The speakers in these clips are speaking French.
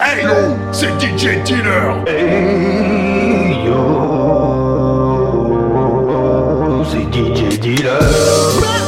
Hey yo, c'est DJ Dealer Hey yo, c'est DJ Dealer.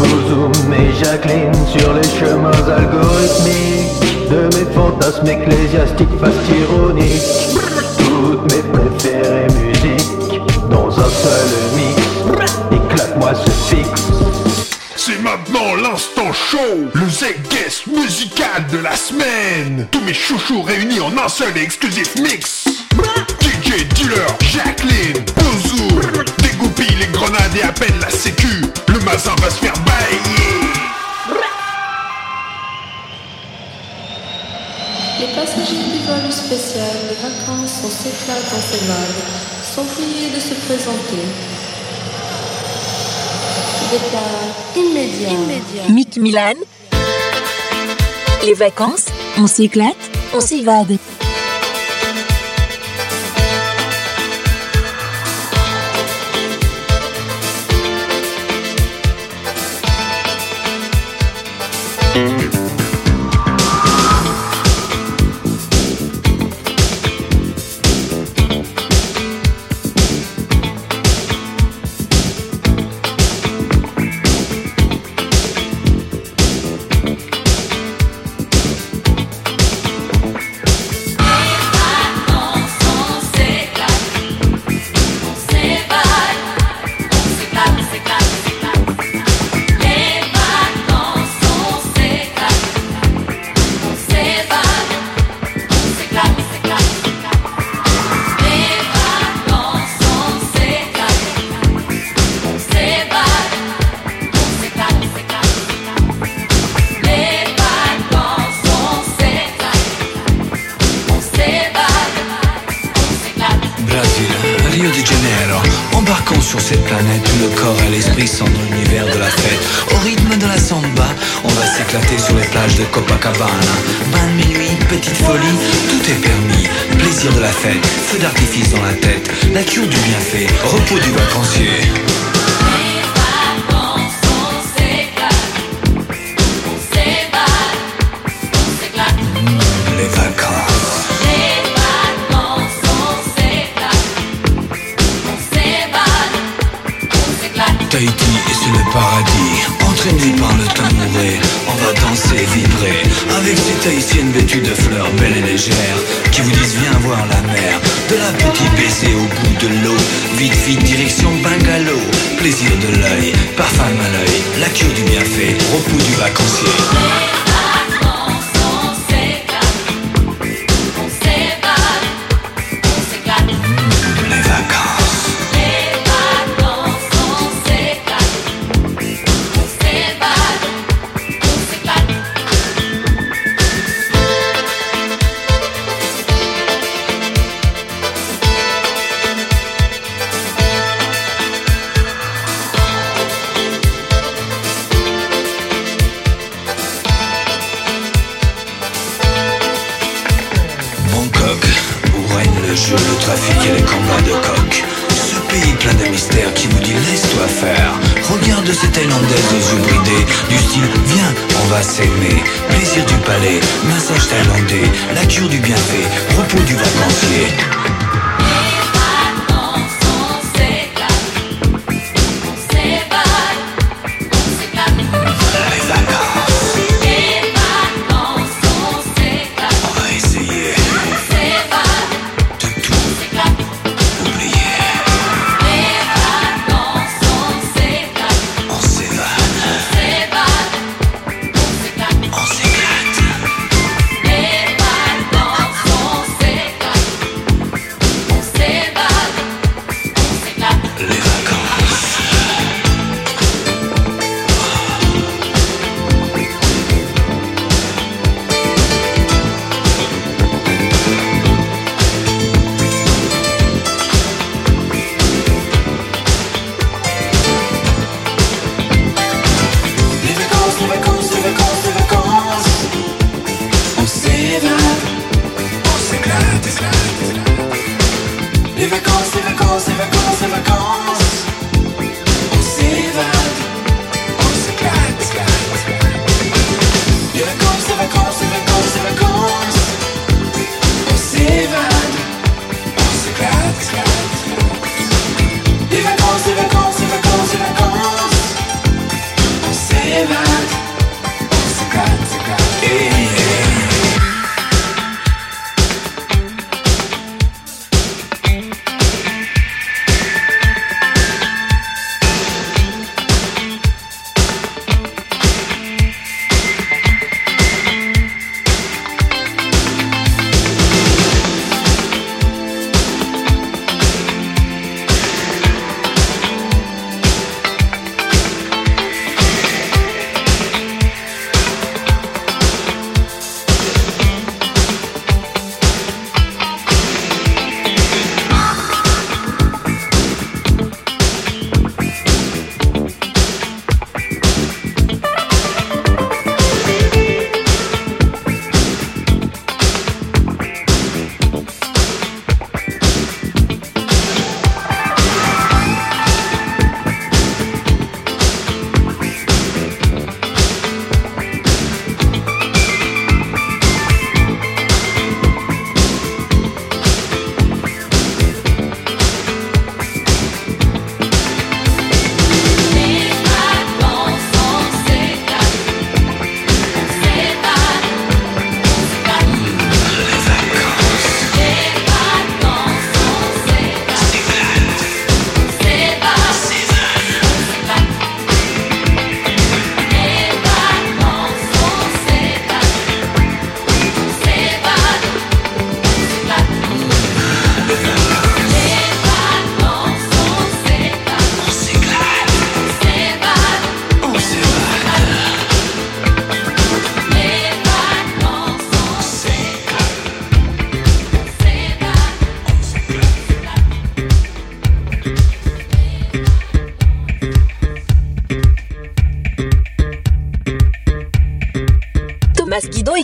Bozoum et Jacqueline sur les chemins algorithmiques de mes fantasmes ecclésiastiques fast ironiques. Toutes mes préférées musiques dans un seul mix. Éclate-moi ce fixe. C'est maintenant l'instant show Le Z-Guest musical de la semaine. Tous mes chouchous réunis en un seul et exclusif mix. DJ Dealer, Jacqueline, Bouzou Dégoupille les grenades et appelle la sécu. Le mazin va se faire bailler. Les passagers du vol spécial de vacances en s'éclatent dans ces vagues. Sont priés de se présenter. Milan. Les vacances, on s'éclate, on s'évade. Tahitiennes vêtues de fleurs belles et légères, qui vous disent viens voir la mer. De la petite baissée au bout de l'eau, vite, vite, direction bungalow. Plaisir de l'œil, parfum à l'œil, la cure du bienfait, repos du vacancier. Thaïlandaise aux yeux du style viens, on va s'aimer. Plaisir du palais, massage thaïlandais, la cure du bienfait, repos du vacancier.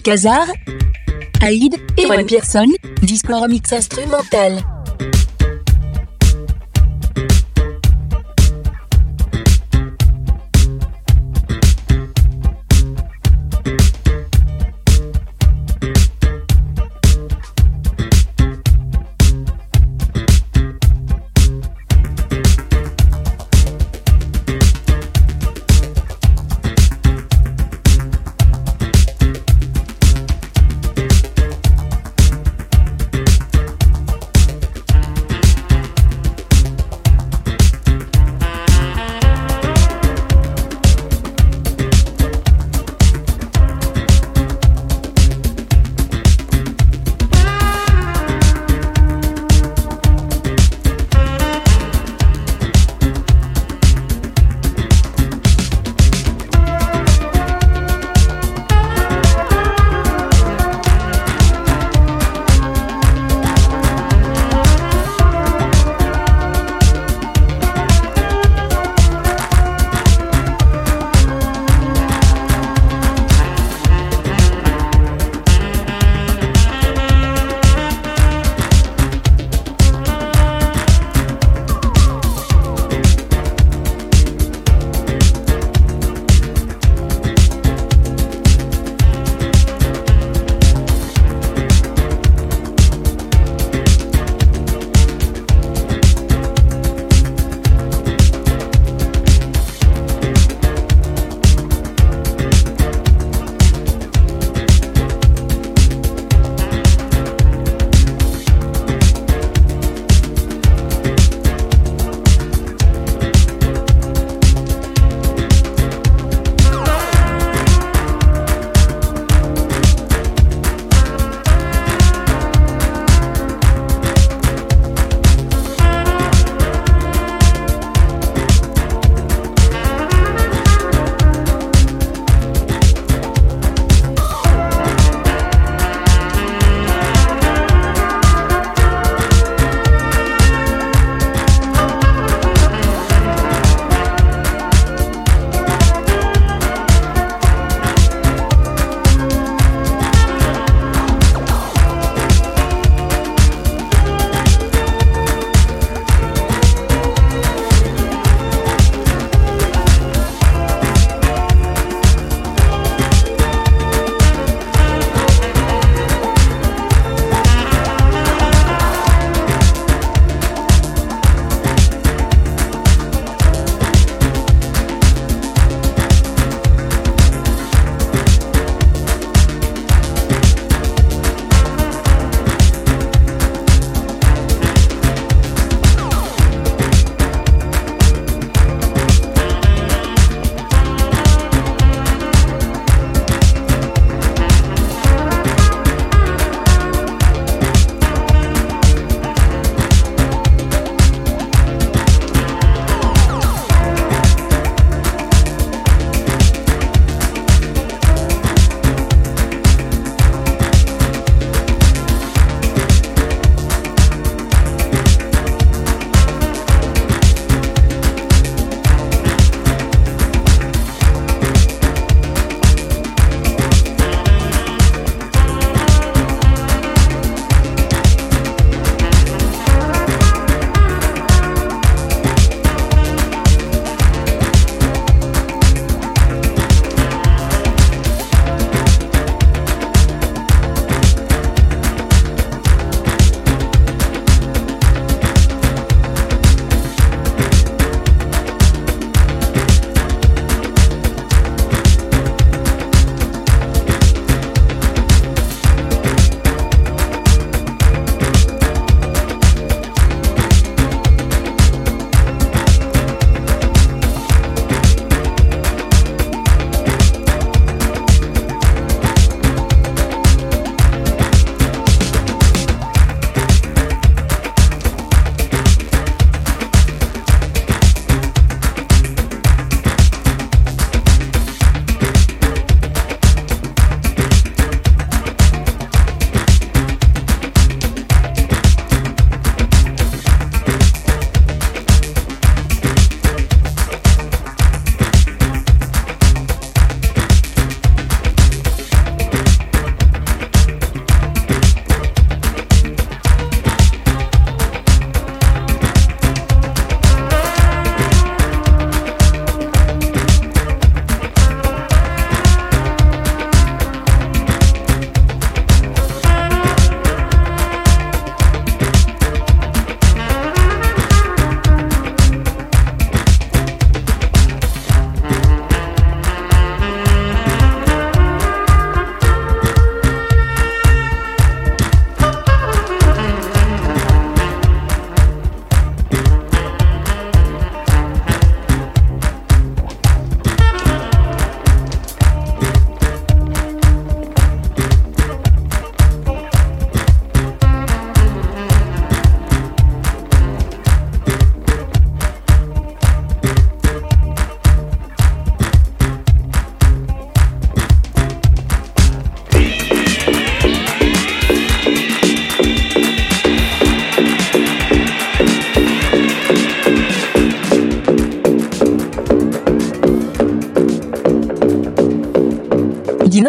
Alcazar, Aïd et One Pearson, Discord mix instrumental.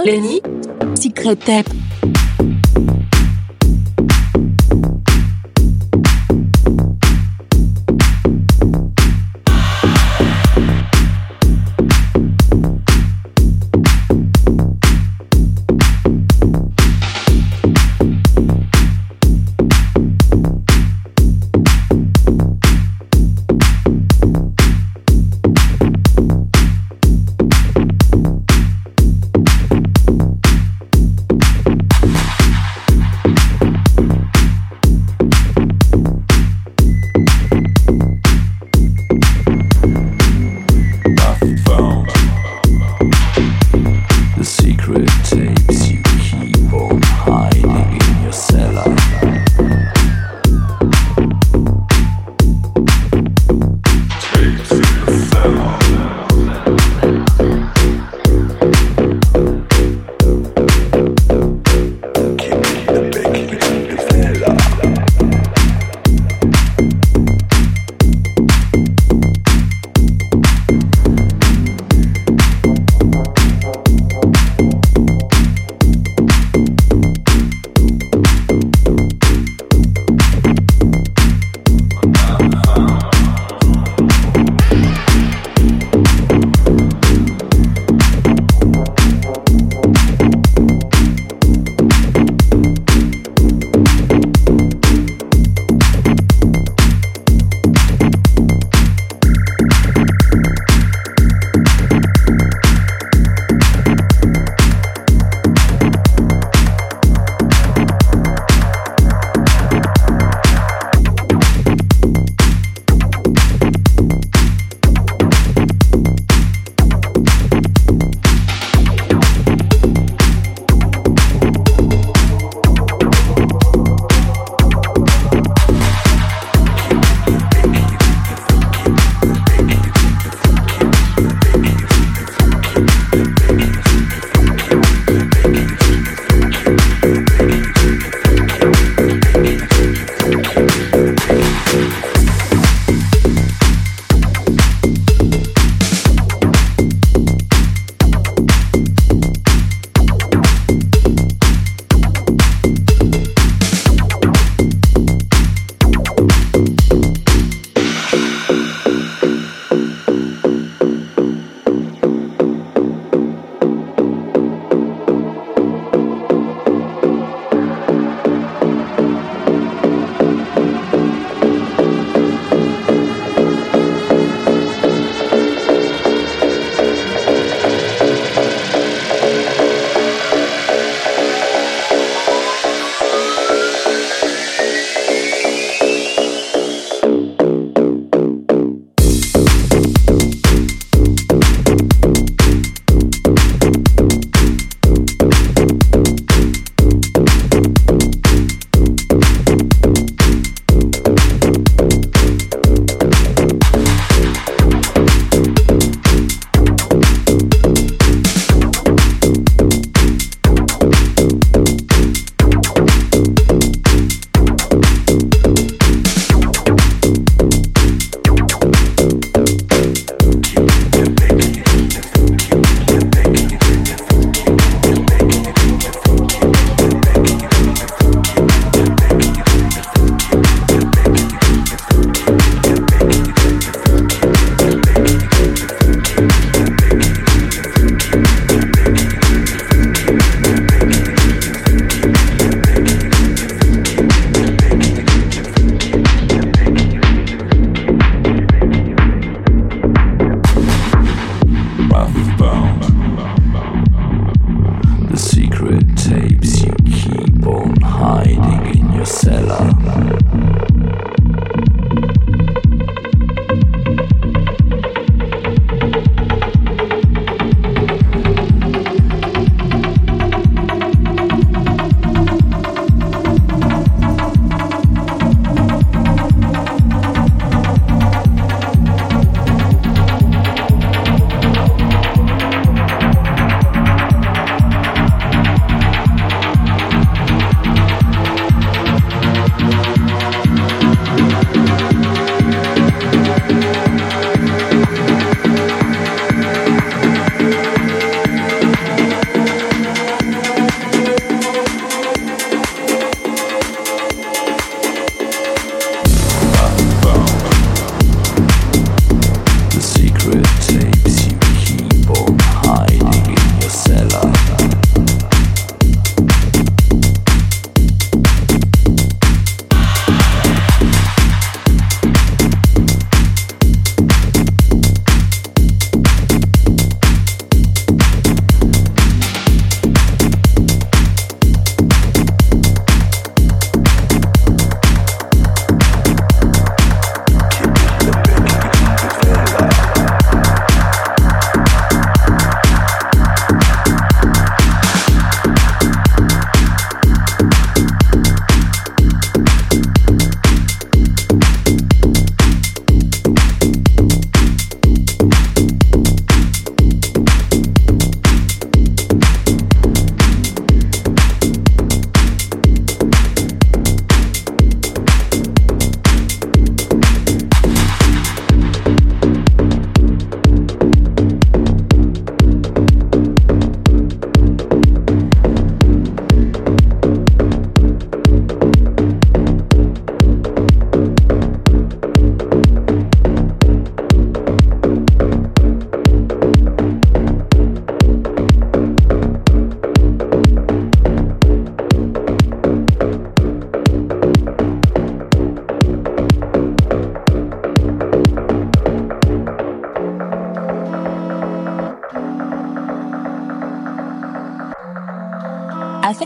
Lenny, Secret Tape.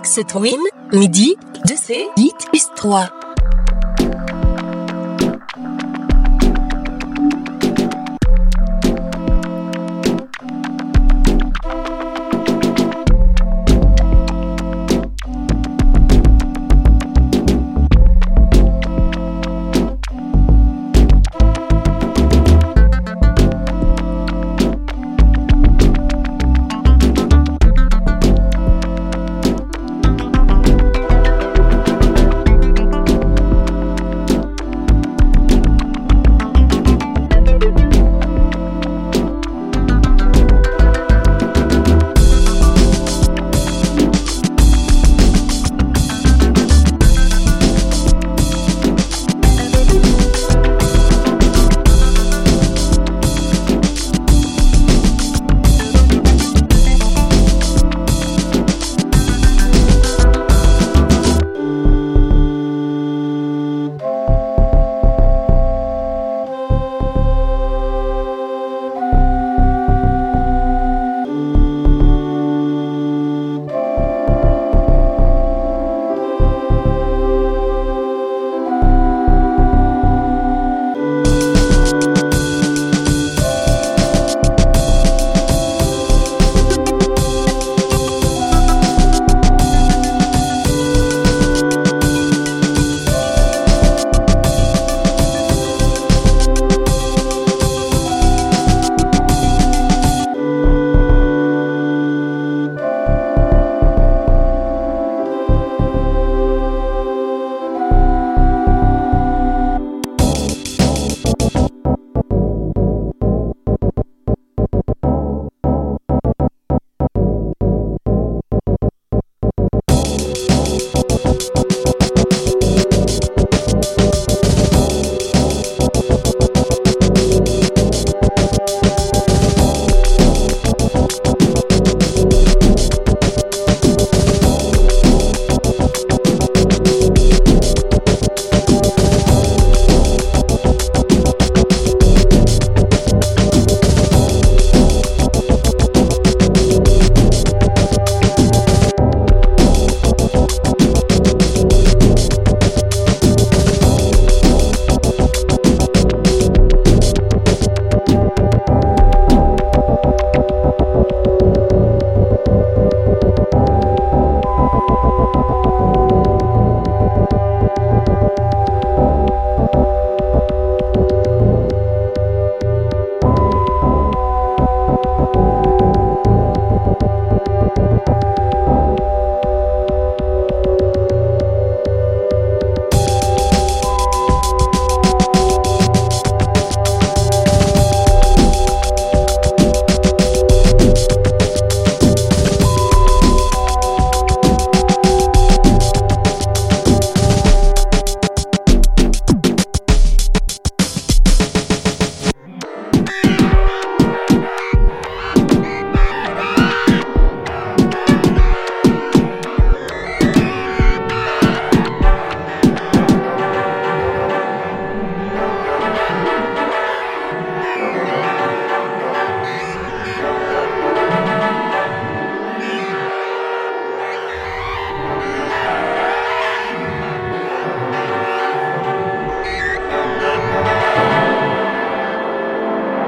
Sex Twin, midi, 2C, 8, 3.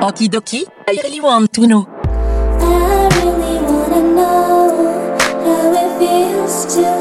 Okie dokie, I really want to know. I really wanna know how it feels to